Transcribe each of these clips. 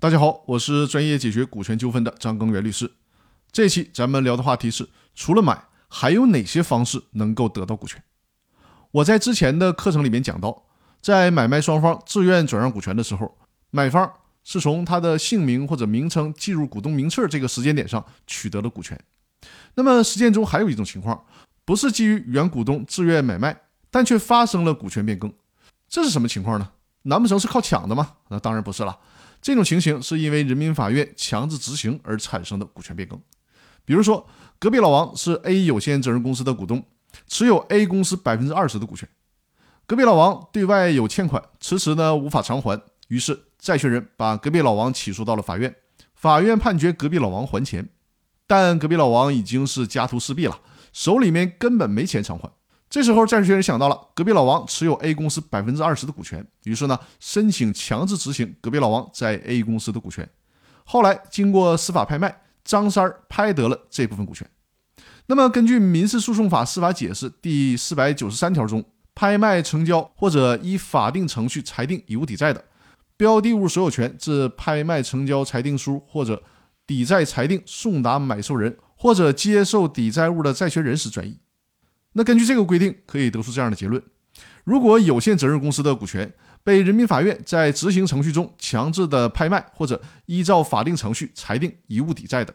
大家好，我是专业解决股权纠纷的张根源律师。这期咱们聊的话题是，除了买，还有哪些方式能够得到股权？我在之前的课程里面讲到，在买卖双方自愿转让股权的时候，买方是从他的姓名或者名称记入股东名册这个时间点上取得了股权。那么实践中还有一种情况，不是基于原股东自愿买卖，但却发生了股权变更，这是什么情况呢？难不成是靠抢的吗？那当然不是了。这种情形是因为人民法院强制执行而产生的股权变更。比如说，隔壁老王是 A 有限责任公司的股东，持有 A 公司百分之二十的股权。隔壁老王对外有欠款，迟迟呢无法偿还，于是债权人把隔壁老王起诉到了法院。法院判决隔壁老王还钱，但隔壁老王已经是家徒四壁了，手里面根本没钱偿还。这时候，债权人想到了隔壁老王持有 A 公司百分之二十的股权，于是呢，申请强制执行隔壁老王在 A 公司的股权。后来经过司法拍卖，张三儿拍得了这部分股权。那么，根据《民事诉讼法司法解释》第四百九十三条中，拍卖成交或者依法定程序裁定以物抵债的，标的物所有权自拍卖成交裁定书或者抵债裁定送达买受人或者接受抵债物的债权人时转移。那根据这个规定，可以得出这样的结论：如果有限责任公司的股权被人民法院在执行程序中强制的拍卖，或者依照法定程序裁定以物抵债的，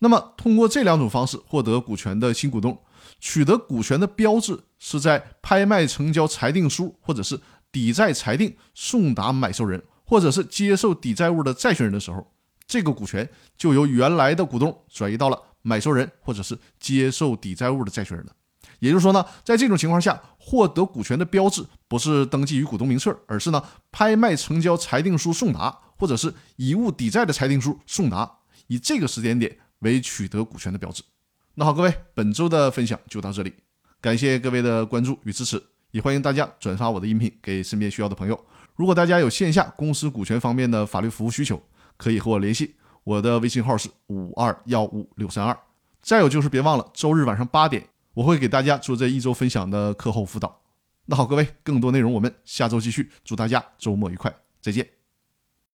那么通过这两种方式获得股权的新股东，取得股权的标志是在拍卖成交裁定书，或者是抵债裁定送达买受人，或者是接受抵债物的债权人的时候，这个股权就由原来的股东转移到了买受人，或者是接受抵债物的债权人了。也就是说呢，在这种情况下，获得股权的标志不是登记于股东名册，而是呢拍卖成交裁定书送达，或者是以物抵债的裁定书送达，以这个时间点为取得股权的标志。那好，各位，本周的分享就到这里，感谢各位的关注与支持，也欢迎大家转发我的音频给身边需要的朋友。如果大家有线下公司股权方面的法律服务需求，可以和我联系，我的微信号是五二幺五六三二。再有就是别忘了周日晚上八点。我会给大家做这一周分享的课后辅导。那好，各位，更多内容我们下周继续。祝大家周末愉快，再见。